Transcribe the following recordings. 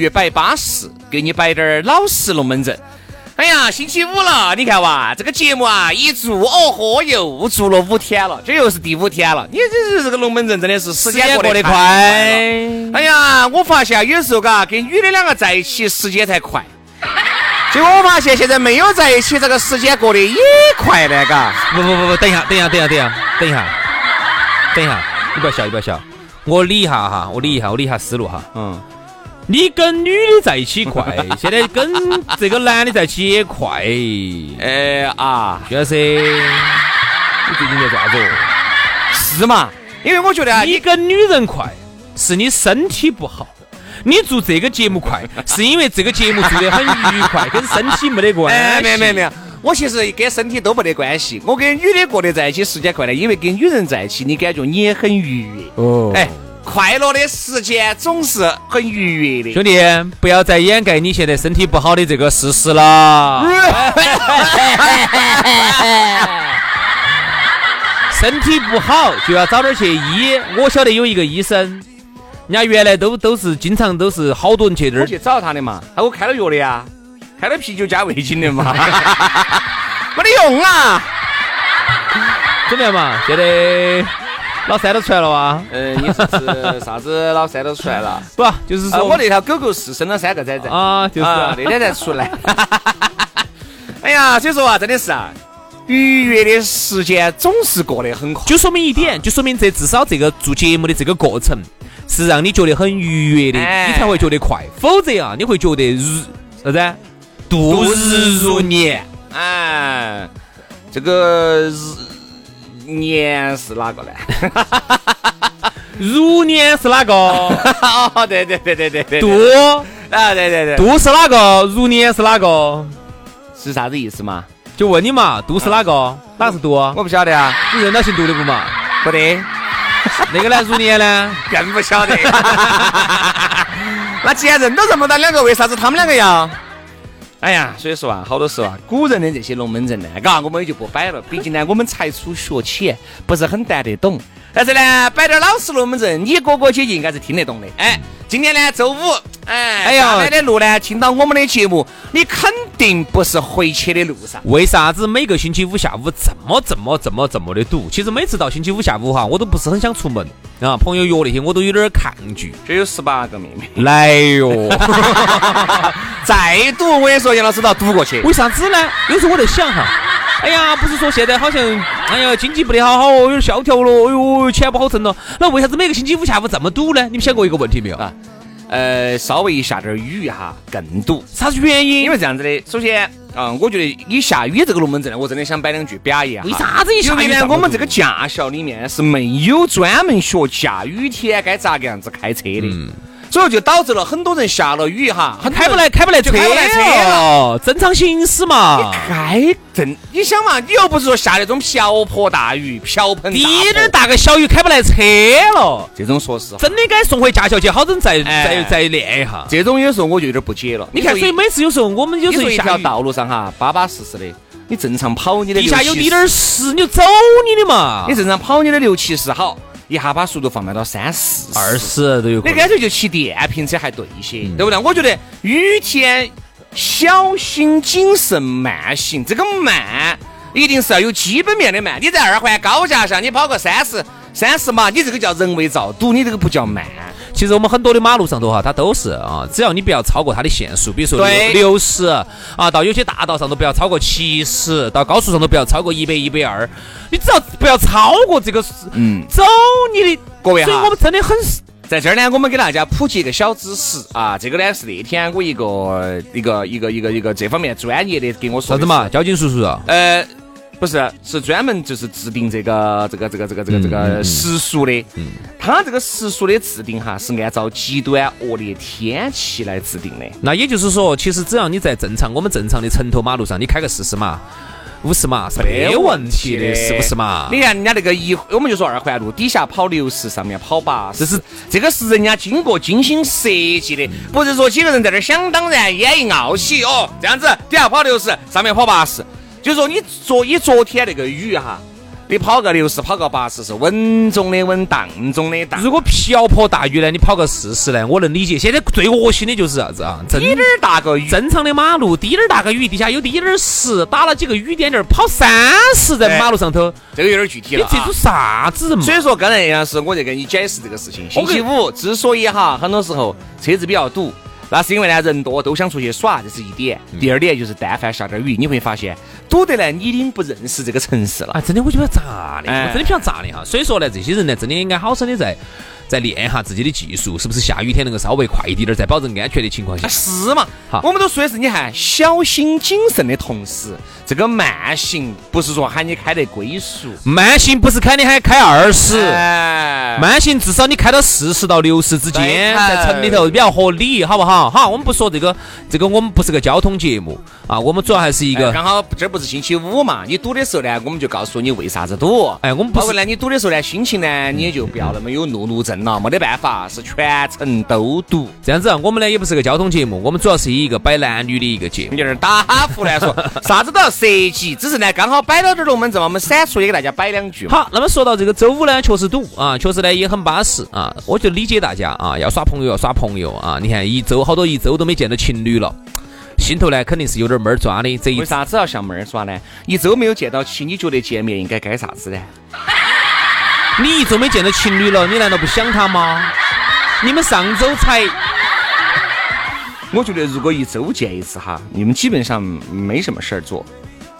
洋芋摆巴适，给你摆点儿老实龙门阵。哎呀，星期五了，你看哇，这个节目啊一做，哦豁，又做了五天了，这又是第五天了。你这是这个龙门阵真的是时间过得快。哎呀，我发现有时候嘎，跟女的两个在一起时间才快。结果我发现现在没有在一起，这个时间过得也快的，嘎。不不不不，等一下，等一下，等一下，等一下，等一下，等一下，你不要笑，你不要笑，我理一下哈，我理一下，我理一下思路哈，嗯。你跟女的在一起快，现在跟这个男的在一起也快。哎啊，徐老师，你最近在啥子？是嘛？因为我觉得啊，你跟女人快，是你身体不好；你做这个节目快，是因为这个节目做得很愉快，跟身体没得关系。没有没有没有，我其实跟身体都没得关系。我跟女的过得在一起时间快呢，因为跟女人在一起，你感觉你也很愉悦。哦，哎。快乐的时间总是很愉悦的，兄弟，不要再掩盖你现在身体不好的这个事实了。身体不好就要早点去医。我晓得有一个医生，人家原来都都是经常都是好多人去那儿去找他的嘛，他给我开了药的呀，开了啤酒加味精的嘛，没得用啊。怎么样嘛？现在。老三都出来了哇！嗯，你是指啥子？老三都出来了？不，就是说我那条狗狗是生了三个崽崽啊，就是那天才出来。哎呀，所以说啊，真的是啊，愉悦的时间总是过得很快。就说明一点，就说明这至少这个做节目的这个过程是让你觉得很愉悦的，你才会觉得快。否则啊，你会觉得日啥子？度日如年。哎，这个日。年是哪个呢？如年是哪个？哦，对对对对对对。度啊，对对对。度是哪个？如年是哪个？是啥子意思嘛？就问你嘛，度是哪个？哪是度？我不晓得啊。你认到姓杜的不嘛？不得。那个呢？如年呢？更不晓得。那既然认都认不到两个，为啥子他们两个要？哎呀，所以说啊，好多时候啊，古人的这些龙门阵呢，嘎，我们也就不摆了。毕竟呢，我们才初学浅，不是很谈得懂。但是呢，摆点老实龙门阵，你哥哥姐姐应该是听得懂的。哎，今天呢，周五，哎，哎呀，来的路呢，听到我们的节目，你肯定不是回去的路上。为啥子每个星期五下午这么这么这么这么的堵？其实每次到星期五下午哈，我都不是很想出门啊。朋友约那些，我都有点抗拒。这有十八个妹妹来哟，再堵，我跟你说，杨老师都要堵过去。为啥子呢？有时候我在想哈。哎呀，不是说现在好像，哎呀，经济不得好好哦，有点萧条了，哎呦，钱不好挣了。那为啥子每个星期五下午这么堵呢？你们想过一个问题没有啊？呃，稍微一下点雨哈，更堵。啥子原因？因为这样子的，首先，嗯，我觉得一下雨这个龙门阵呢，我真的想摆两句表演。为啥子一下雨？因为呢，我们这个驾校里面是没有专门学下雨天该咋个样子开车的。所以就导致了很多人下了雨哈，很开不来，开不来车，开不来车了，正常行驶嘛。你该正，你想嘛，你又不是说下那种瓢泼大雨、瓢盆滴点大个小雨开不来车了，这种说实话，真的该送回驾校去，好生再再再练一下。这种有时候我就有点不解了。你看，所以每次有时候我们有时候一条道路上哈，巴巴适适的，你正常跑你的地下有滴点湿，你就走你的嘛。你正常跑你的六七十好。一下把速度放慢到三四、二十都有，你干脆就骑电瓶车还对一些，对不对？我觉得雨天小心谨慎慢行，这个慢一定是要有基本面的慢。你在二环高架上，你跑个三十三十码，你这个叫人为造堵，你这个不叫慢。其实我们很多的马路上头哈，它都是啊，只要你不要超过它的限速，比如说六十啊，到有些大道上都不要超过七十，到高速上都不要超过一百一百二，你只要不要超过这个，嗯，走你的各位哈，所以我们真的很在这儿呢，我们给大家普及一个小知识啊，这个呢是那天我一个一个一个一个一个这方面专业的给我说啥子嘛，交警叔叔啊，呃。不是，是专门就是制定这个这个这个这个这个这个时速的。嗯，它这个时速的制定哈，是按照极端恶劣天气来制定的。那也就是说，其实只要你在正常我们正常的城头马路上，你开个四十码、五十码是没问题的，是不是嘛？你看人家那个一，我们就说二环路底下跑六十，上面跑八十，这是这个是人家经过精心设计的，不是说几个人在那想当然，烟一傲起哦，这样子底下跑六十，上面跑八十。就说你昨以昨天那个雨哈，你跑个六十，跑个八十是稳中的稳，当中的当。如果瓢泼大雨呢，你跑个四十呢，我能理解。现在最恶心的就是啥子啊？滴点儿大个雨，正常的马路，滴点儿大个雨，地下有滴点儿湿，打了几个雨点点儿，跑三十在马路上头，这个有点具体了。你这种啥子人嘛？所以说刚才杨老师我在跟你解释这个事情。星期五之所以哈，很多时候车子比较堵。那是因为呢，人多都想出去耍，这是一点。第二点就是，但凡下点雨，你会发现堵得来，你已经不认识这个城市了。啊，真的，我就要炸的，我真的比较炸的哈。所以说呢，这些人呢，真的应该好生的在。再练一下自己的技术，是不是下雨天能够稍微快一点，在保证安全的情况下？是嘛？好，我们都说的是，你看小心谨慎的同时，这个慢行不是说喊你开得龟速，慢行不是喊你喊开二十，慢行至少你开到四十到六十之间，在城里头比较合理，好不好？好，我们不说这个，这个我们不是个交通节目啊，我们主要还是一个。刚好这不是星期五嘛？你堵的时候呢，我们就告诉你为啥子堵。哎，我们不是呢，你堵的时候呢，心情呢，你也就不要那么有怒怒症。了没得办法，是全程都堵。这样子，我们呢也不是个交通节目，我们主要是以一个摆男女的一个节目。有 点打哈胡乱说，啥子都要涉及，只是呢刚好摆到这儿龙门阵，我们闪出也给大家摆两句。好，那么说到这个周五呢，确实堵啊，确实呢也很巴适啊。我就理解大家啊，要耍朋友要耍朋友啊。你看一周好多一周都没见到情侣了，心头呢肯定是有点闷儿抓的。这一为啥子要像闷儿抓呢？一周没有见到起，你觉得见面应该该啥子呢？你一周没见到情侣了，你难道不想他吗？你们上周才……我觉得如果一周见一次哈，你们基本上没什么事儿做，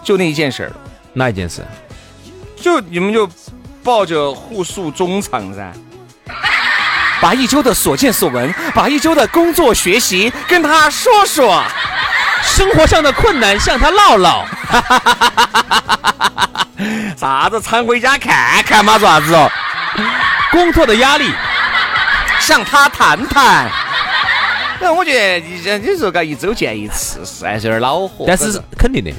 就那一件事儿。哪一件事？就你们就抱着互诉衷肠噻，把一周的所见所闻，把一周的工作学习跟他说说，生活上的困难向他唠唠。啥子常回家看看嘛？做啥子哦？工作的压力，向他谈谈。那我觉得你你说个一周见一次是还是有点恼火。但是肯定的，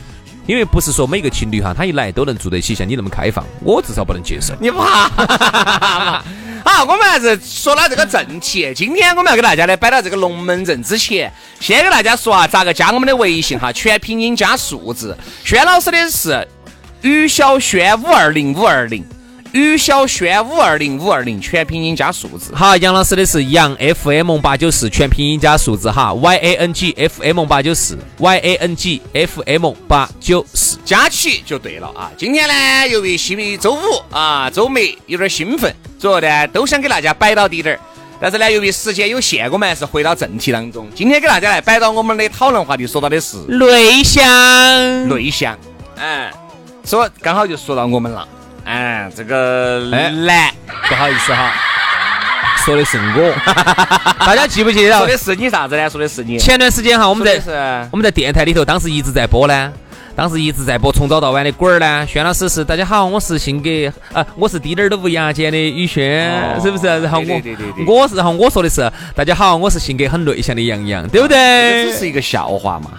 因为不是说每个情侣哈，他一来都能住得起像你那么开放，我至少不能接受。你怕？好，我们还是说到这个正题。今天我们要给大家呢摆到这个龙门阵之前，先给大家说啊，咋个加我们的微信哈？全拼音加数字。轩老师的是。于小轩五二零五二零，于小轩五二零五二零，全拼音加数字。好，杨老师的是杨 FM 八九四，全拼音加数字哈，Y A N G F M 八九四，Y A N G F M 八九四，加起就对了啊。今天呢，由于是周五啊，周末有点兴奋，主要呢都想给大家摆到底点儿。但是呢，由于时间有限，我们还是回到正题当中。今天给大家来摆到我们的讨论话题，说到的是内向，内向，嗯。说刚好就说到我们了，嗯，这个男，不好意思哈，说的是我，大家记不记得？说的是你啥子呢？说的是你。前段时间哈，我们在我们在电台里头，当时一直在播呢，当时一直在播从早到晚的滚儿呢。轩老师是大家好，我是性格啊，我是滴点儿都不牙尖的宇轩，是不是？然后我我是然后我说的是大家好，我是性格很内向的杨洋，对不对？这只是一个笑话嘛？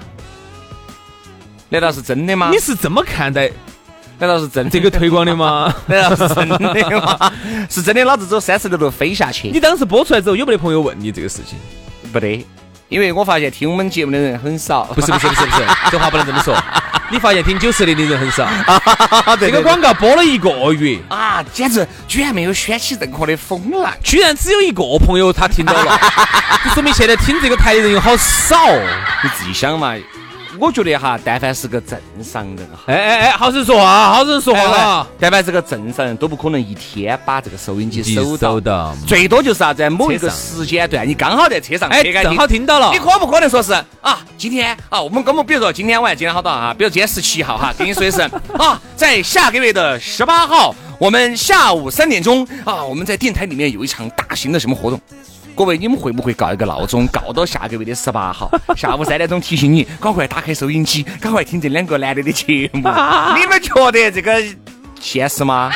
难道是真的吗？你是这么看待？难道是真这个推广的吗？难道是真的吗？是真的，老子走三十六路飞下去。你当时播出来之后，有没得朋友问你这个事情？不得，因为我发现听我们节目的人很少。不是不是不是不是，这话不能这么说。你发现听九四零的人很少。这个广告播了一个月啊，简直居然没有掀起任何的风浪，居然只有一个朋友他听到了，就说明现在听这个台的人有好少。你自己想嘛。我觉得哈，但凡是个正常人哈，哎哎哎，好生说话，好生说话。但凡是个正常人都不可能一天把这个收音机收到，最多就是啥，在某一个时间段，你刚好在车上，哎，正好听到了。你可不可能说是啊？今天啊，我们根本比如说今天晚，今天好多啊，比如今天十七号哈，跟你说的是啊，在下个月的十八号，我们下午三点钟啊，我们在电台里面有一场大型的什么活动。各位，你们会不会告一个闹钟，告到下个月的十八号下午三点钟提醒你，赶快打开收音机，赶快听这两个男的的节目？你们觉得这个现实吗？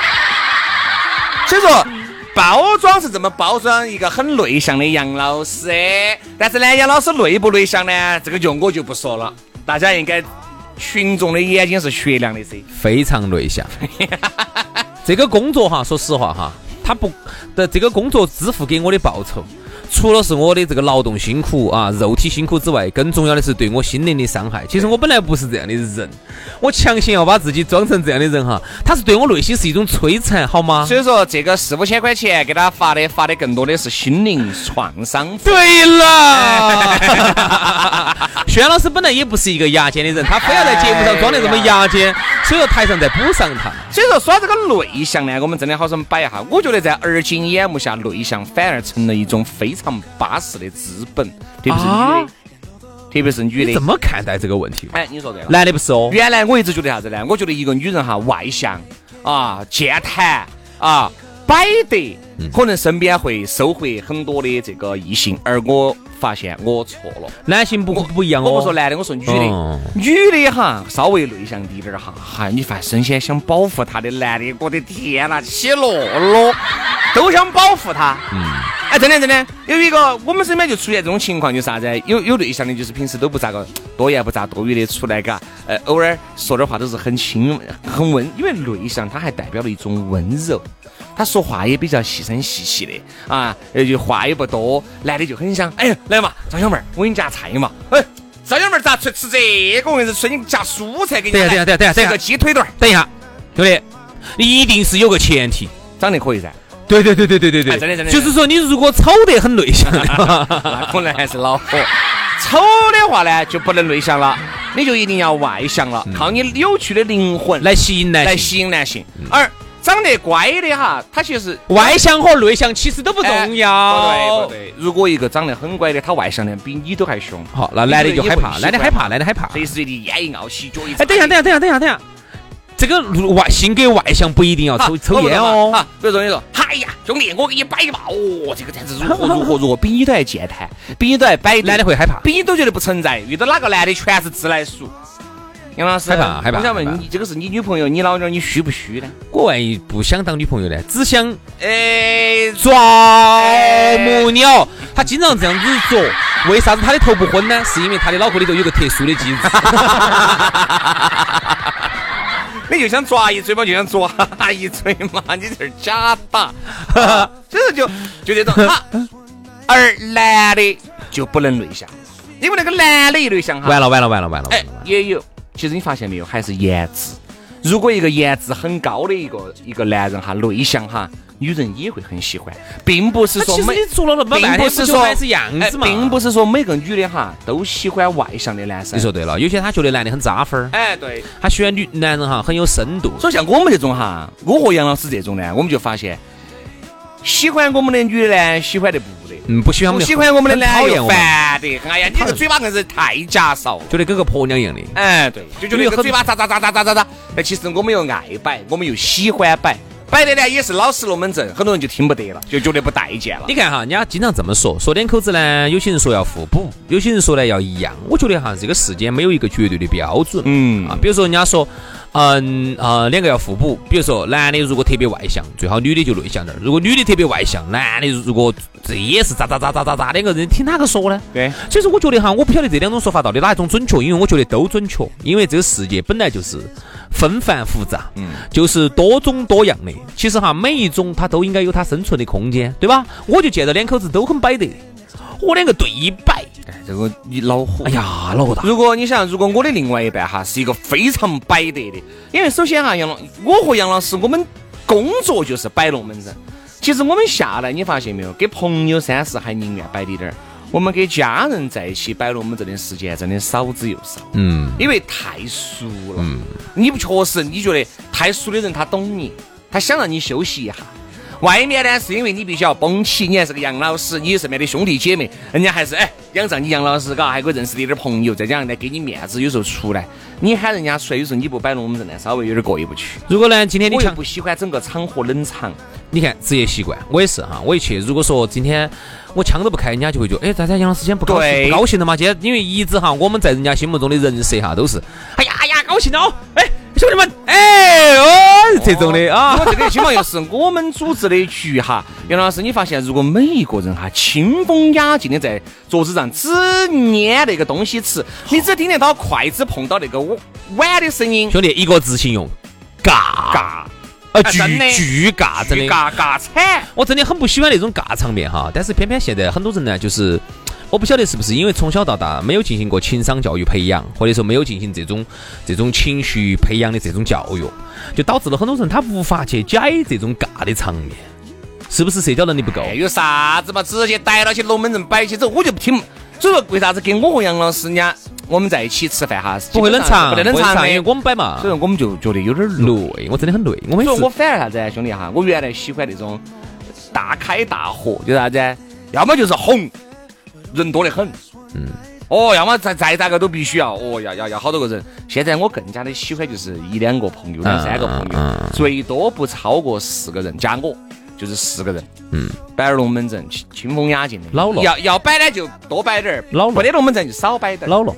所以说，包装是这么包装一个很内向的杨老师，但是呢，杨老师内不内向呢？这个就我就不说了，大家应该群众的眼睛是雪亮的噻，非常内向。这个工作哈，说实话哈，他不的这个工作支付给我的报酬。除了是我的这个劳动辛苦啊，肉体辛苦之外，更重要的是对我心灵的伤害。其实我本来不是这样的人，我强行要把自己装成这样的人哈，他是对我内心是一种摧残，好吗？所以说这个四五千块钱给他发的，发的更多的是心灵创伤。对了，轩老师本来也不是一个牙尖的人，他非要在节目上装的这么牙尖，所以说台上再补上他。所以说说这个内向呢，我们真的好生摆一下。我觉得在而今眼目下，内向反而成了一种非。常巴适的资本，特别是女的，特别是女的，怎么看待这个问题？哎，你说对了，男的不是哦。原来我一直觉得啥子呢？我觉得一个女人哈，外向啊，健谈啊，摆得，可能身边会收获很多的这个异性，而我。发现我错了，男性不不一样哦。我不说男的，我说女的。女的哈，稍微内向滴点儿哈，哈，你发现先想保护她的男的，我的天呐，起落落，都想保护她。嗯，哎，真的真的，有一个我们身边就出现这种情况，就是啥子？有有内向的，就是平时都不咋个多言不咋多语的，出来嘎，呃，偶尔说点话都是很亲很温，因为内向，它还代表了一种温柔。他说话也比较细声细细的啊，呃，就话也不多。男的就很想，哎呀，来嘛，张小妹儿，我给你夹菜嘛。哎，张小妹儿咋吃吃这个？我跟你说，你夹蔬菜给你。等下，等下，等下，等下，个鸡腿段。等一下，兄弟，一定是有个前提，长得可以噻。对对对对对对对，真的真的。就是说，你如果丑得很内向，那可能还是恼火。丑的话呢，就不能内向了，你就一定要外向了，靠你有趣的灵魂来吸引男来吸引男性，而。长得乖的哈，他其实外向和内向其实都不重要。不对不对，如果一个长得很乖的，他外向的比你都还凶。好，那男的就害怕，男的害怕，男的害怕。随时随地烟一傲起，脚一哎，等一下，等一下，等一下，等一下，等一下。这个外性格外向不一定要抽抽烟哦。比如说你说，哎呀，兄弟，我给你摆一把哦，这个简直如何如何如何，比你都还健谈，比你都还摆。男的会害怕，比你都觉得不存在。遇到哪个男的全是自来熟。杨老师，害怕害怕。我想问你，这个是你女朋友，你老娘你虚不虚呢？我万一不想当女朋友呢？只想诶抓母鸟。他经常这样子做，为啥子他的头不昏呢？是因为他的脑壳里头有个特殊的机制。你就想抓一嘴巴，就想抓一嘴嘛，你这是假打。所以就就这种。而男的就不能内向，因为那个男的一内向哈，完了完了完了完了。哎，也有。其实你发现没有，还是颜值。如果一个颜值很高的一个一个男人哈，内向哈，女人也会很喜欢，并不是说每，并不是说是样子嘛，并不是说每个女的哈都喜欢外向的男生。你说对了，有些她觉得男的很扎分儿，哎，对，她喜欢女男人哈很有深度。所以像我们这种哈，我和杨老师这种呢，我们就发现，喜欢我们的女的呢，喜欢的不。嗯，不喜欢我们，喜欢我们的男又烦的很。哎呀，你这个嘴巴硬是太假少，觉得跟个婆娘一样的。哎，对，就觉得这个嘴巴咋咋咋咋咋咋咋。哎，其实我们又爱摆，我们又喜欢摆，摆的呢也是老实龙门阵，很多人就听不得了，就觉得不待见了。你看哈，人家经常这么说，说两口子呢，有些人说要互补，有些人说呢要一样。我觉得哈，这个世间没有一个绝对的标准。嗯啊，比如说人家说，嗯啊，两个要互补。比如说男的如果特别外向，最好女的就内向点儿；如果女的特别外向，男的如果这也是咋咋咋咋咋咋，两个人听哪个说呢？对。所以说我觉得哈，我不晓得这两种说法到底哪一种准确，因为我觉得都准确，因为这个世界本来就是。纷繁复杂，嗯，就是多种多样的。其实哈，每一种它都应该有它生存的空间，对吧？我就见到两口子都很摆得，我两个对一摆，哎，这个你恼火，哎呀，恼火大。如果你想，如果我的另外一半哈是一个非常摆得的，因为首先哈，杨老，我和杨老师我们工作就是摆龙门阵。其实我们下来，你发现没有，给朋友三四还宁愿摆滴点儿。我们给家人在一起摆龙门阵的时间真的少之又少，嗯，因为太熟了，嗯，你不确实你觉得太熟的人他懂你，他想让你休息一下。外面呢是因为你必须要绷起，你还是个杨老师，你身边的兄弟姐妹，人家还是哎仰仗你杨老师，嘎，还可以认识的点朋友，再加上呢给你面子，有时候出来你喊人家出来，有时候你不摆龙门阵呢，稍微有点过意不去。如果呢今天你又不喜欢整个场合冷场，你看职业习惯，我也是哈，我一去，如果说今天。我枪都不开，人家就会觉得，哎，大家杨老师今天不高兴，不高兴的嘛？今天因为一直哈，我们在人家心目中的人设哈，都是，哎呀哎呀，高兴了哦，哎，兄弟们，哎哦，这种的啊。我这个情况又是我们组织的局哈，杨老师，你发现如果每一个人哈，清风雅静的在桌子上只捏那个东西吃，你只听得到筷子碰到那个碗的声音。兄弟，一个字形容，尬尬。巨巨尬，真的尬尬惨！我真的很不喜欢那种尬场面哈。但是偏偏现在很多人呢，就是我不晓得是不是因为从小到大没有进行过情商教育培养，或者说没有进行这种这种情绪培养的这种教育，就导致了很多人他无法去解这种尬的场面。是不是社交能力不够？有啥子嘛？直接逮到起龙门阵摆起走，我就不听。所以说，为啥子跟我和杨老师家我们在一起吃饭哈，不会冷场，不得冷场，因为我们摆嘛。所以说，我们就觉得有点累，我真的很累。我说我反而啥子兄弟哈，我原来喜欢那种大开大合，就啥子，要么就是红，人多得很，嗯，哦，要么再再咋个都必须要，哦，要要要好多个人。现在我更加的喜欢就是一两个朋友，两三个朋友，最多不超过四个人，加我。就是四个人，嗯，摆点龙门阵，清风雅静的。老了，要要摆呢就多摆点儿，老了，没得龙门阵就少摆点儿。老了，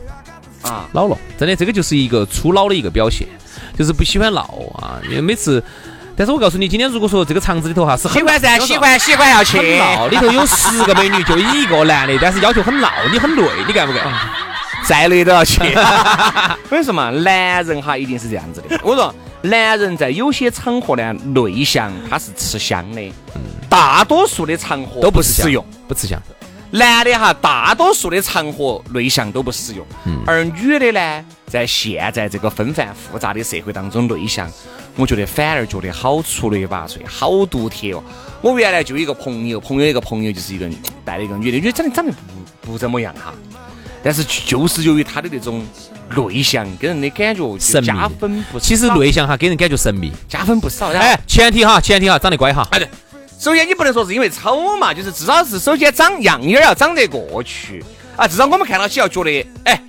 啊，老了，真的，这个就是一个初老的一个表现，就是不喜欢闹啊。因为每次，但是我告诉你，今天如果说这个场子里头哈是很喜欢噻，喜欢喜欢要去闹，里头有十个美女，就一个男的，但是要求很闹，你很累，你干不干？再累都要去。我跟你说嘛，男人哈一定是这样子的。我说。男人在有些场合呢，内向他是吃香的，大多数的场合都不实用，不吃香。男的哈，大多数的场合内向都不实用，而女的呢，在现在这个纷繁复杂的社会当中，内向，我觉得反而觉得好出类拔萃，好独特哦。我原来就一个朋友，朋友一个朋友就是一个带了一个女的，女的长得长得不不怎么样哈。但是就是由于她的那种内向，给人的感觉加分不少。其实内向哈，给人感觉神秘，加分不少。哎，前提哈，前提哈，长得乖哈。哎对，首先你不能说是因为丑嘛，就是至少是首先长样儿要长得过去啊，至少我们看到起要觉得哎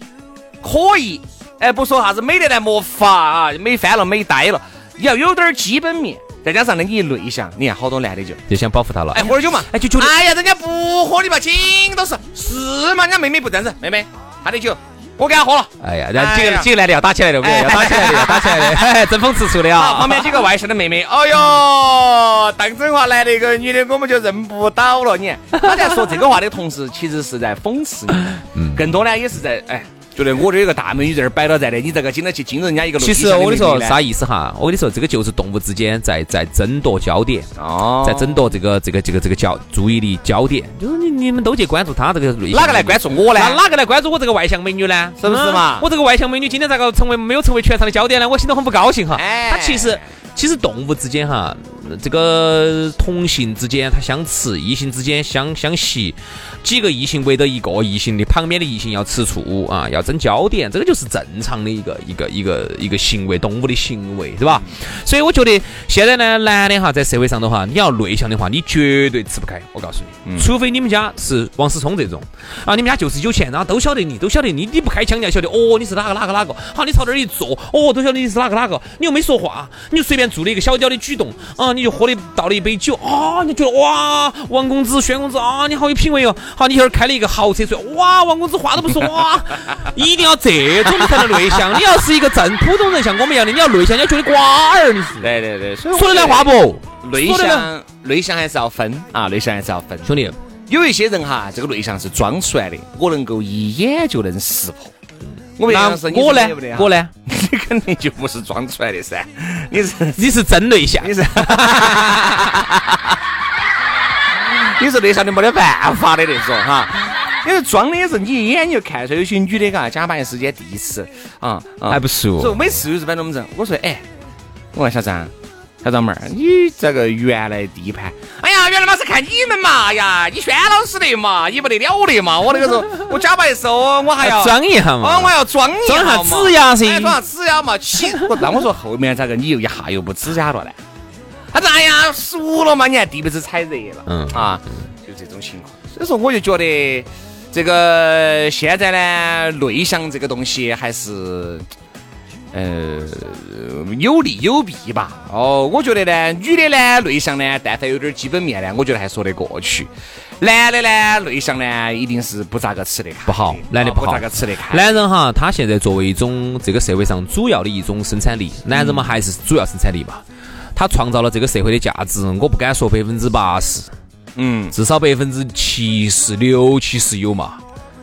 可以，哎不说啥子美得来没法啊，美翻了美呆了，你要有点基本面。再加上呢，你内向，你看好多男的就就想保护她了。哎，喝点酒嘛，哎就觉得，哎呀，人家不喝你嘛，紧都是是嘛，人家妹妹不这样子，妹妹，她的酒我给她喝了。哎呀，然后几个几个男的要打起来了，要打起来的，要打起来的，争风吃醋的啊。旁边几个外向的妹妹，哎呦，当真话来了一个女的，我们就认不到了。你看，他在说这个话的同时，其实是在讽刺你，更多呢也是在哎。觉得我这有个大美女在这儿摆到在的，你这个经得起惊人家一个。其实我跟你说啥意思哈？我跟你说，这个就是动物之间在在争夺焦点，哦，在争夺这个这个这个这个焦注意力焦点，就是你你们都去关注她这个类型。哪个来关注我呢？哪个来关注我这个外向美女呢？是不是嘛？我这个外向美女今天咋个成为没有成为全场的焦点呢？我心头很不高兴哈。哎，他其实其实动物之间哈，这个同性之间他相持，异性之间相相吸。几个异性围着一个异性的旁边的异性要吃醋啊，要争焦点，这个就是正常的一个一个一个一个行为，动物的行为是吧？所以我觉得现在呢，男的哈在社会上的话，你要内向的话，你绝对吃不开。我告诉你，除非你们家是王思聪这种啊，你们家就是有钱，然后都晓得你，都晓得你，你不开腔，人家晓得哦，你是哪个哪个哪个。好，你朝这儿一坐，哦，都晓得你是哪个哪个。你又没说话，你就随便做了一个小小的举动啊，你你就喝的倒了一杯酒啊，你觉得哇，王公子、轩公子啊，你好有品味哦。好，你一会儿开了一个豪车出来，哇，王公子话都不说哇，一定要这种才能内向。你要是一个正普通人，像我们一样的，你要内向，你要觉得瓜儿，你是。对对对，说的来话不？内向内向还是要分啊，内向还是要分。兄弟，有一些人哈，这个内向是装出来的，我能够一眼就能识破。我我呢，我呢，你肯定就不是装出来的噻，你是你是 真内向，你是 你是内向的没得办法的那种哈，因为装的也是你一眼就看出来，有些女的嘎，假扮时间第一次啊，还不熟，说每次有日本龙门阵，我说哎，我问小张。小张妹儿，你这个原来第一盘，哎呀，原来嘛是看你们嘛，哎呀，你轩老师的嘛，你不得了的嘛，我那个时候 我假扮时候我还要装一下嘛，哦，我要装一下嘛，指甲噻，装下指甲嘛，起，那我说后面咋个你又一下又不指甲了呢？他说哎呀，熟了嘛，你看地被子踩热了，嗯。啊，就这种情况，所以说我就觉得这个现在呢，内向这个东西还是。呃，有利有弊吧。哦，我觉得呢，女的呢内向呢，但凡有点基本面呢，我觉得还说得过去。男的呢内向呢，一定是不咋个吃得开，不好，男的不咋个吃得开。男人哈，他现在作为一种这个社会上主要的一种生产力，男人嘛还是主要生产力嘛。他创造了这个社会的价值，我不敢说百分之八十，嗯，至少百分之七十六七十有嘛。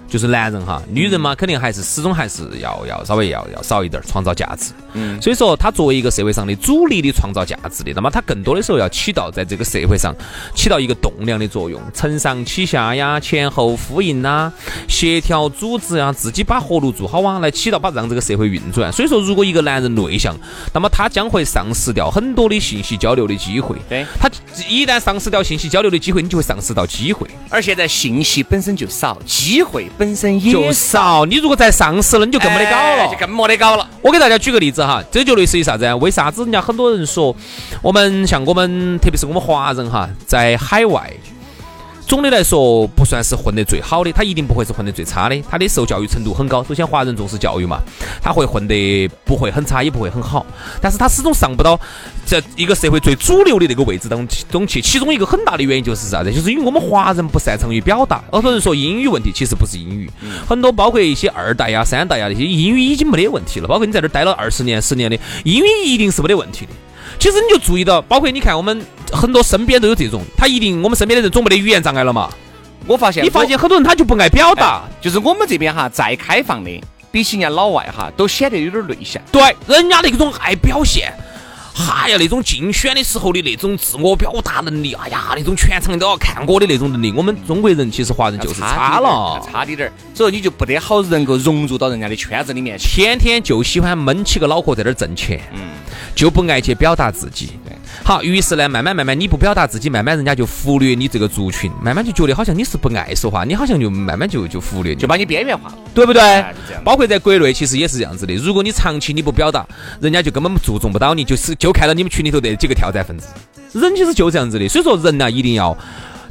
就是男人哈，女人嘛，肯定还是始终还是要要稍微要要少一点创造价值。嗯，所以说他作为一个社会上的主力的创造价值的，那么他更多的时候要起到在这个社会上起到一个栋梁的作用，承上启下呀，前后呼应呐，协调组织呀，自己把活路做好啊，来起到把让这个社会运转。所以说，如果一个男人内向，那么他将会丧失掉很多的信息交流的机会。对，他一旦丧失掉信息交流的机会，你就会丧失到机会。而现在信息本身就少，机会。本身也少，你如果再上市了，你就更没得搞了，就更没得搞了。我给大家举个例子哈，这就类似于啥子？为啥子人家很多人说，我们像我们，特别是我们华人哈，在海外。总的来说，不算是混得最好的，他一定不会是混得最差的。他的受教育程度很高。首先，华人重视教育嘛，他会混得不会很差，也不会很好。但是他始终上不到这一个社会最主流的那个位置当中去。其中一个很大的原因就是啥子？就是因为我们华人不擅长于表达。很多人说英语问题，其实不是英语，很多包括一些二代呀、三代呀那些英语已经没得问题了。包括你在这儿待了二十年、十年的英语一定是没得问题的。其实你就注意到，包括你看我们很多身边都有这种，他一定我们身边的人总没得语言障碍了嘛。我发现，你发现很多人他就不爱表达，就是我们这边哈再开放的，比起人家老外哈都显得有点内向。对，人家那种爱表现。哎呀，那种竞选的时候的那种自我表达能力，哎呀，那种全场都要看我的那种能力，我们中国人其实华人就是差了，差滴点儿，所以你就不得好能够融入到人家的圈子里面去，天天就喜欢闷起个脑壳在那儿挣钱，嗯，就不爱去表达自己。好，于是呢，慢慢慢慢你不表达自己，慢慢人家就忽略你这个族群，慢慢就觉得好像你是不爱说话，你好像就慢慢就就忽略，就把你边缘化。了，对不对？包括在国内其实也是这样子的，如果你长期你不表达，人家就根本注重不到你，就是就。就看到你们群里头的几个跳蚤分子，人其实就这样子的，所以说人呢一定要，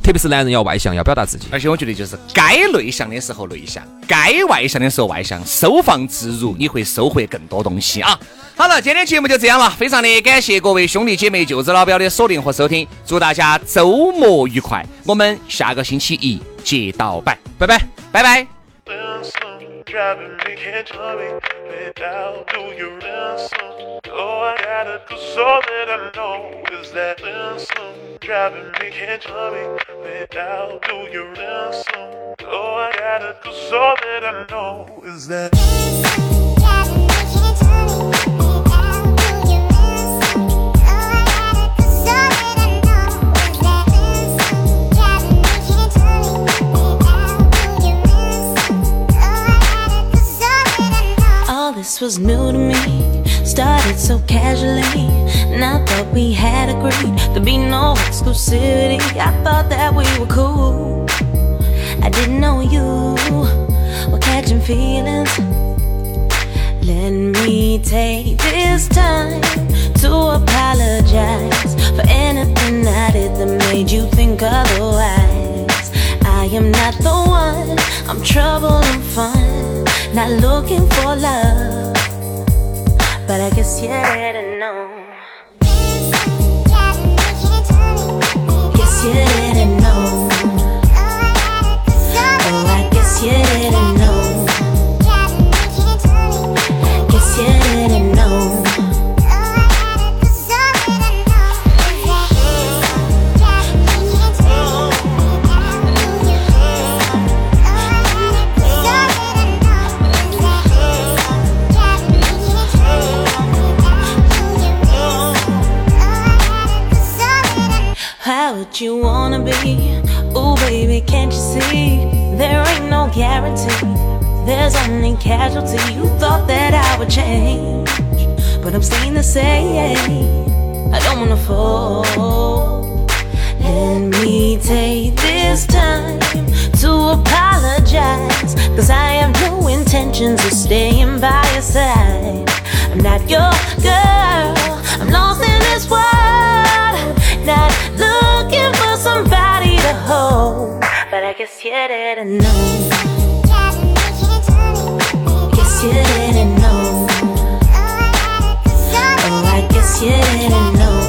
特别是男人要外向，要表达自己。而且我觉得就是该内向的时候内向，该外向的时候外向，收放自如，你会收获更多东西啊！好了，今天节目就这样了，非常的感谢各位兄弟姐妹、舅子老表的锁定和收听，祝大家周末愉快，我们下个星期一接到拜，拜拜，拜拜。Driving me, can't tell me without do you ransom? Oh, I gotta do so that I know is that ransom driving me, can't tell me without do you ransom? Oh, I gotta do so that I know is that. This was new to me. Started so casually, and I thought we had agreed to be no exclusivity. I thought that we were cool. I didn't know you were catching feelings. Let me take this time not looking for love, but I guess you didn't know. You wanna be? Oh, baby, can't you see? There ain't no guarantee. There's only casualty. You thought that I would change, but I'm staying the same. I don't wanna fall. Let me take this time to apologize. Cause I have no intentions of staying by your side. I'm not your girl, I'm lost in this world. Not looking Didn't know. Guess you didn't know. Oh, I guess you didn't know.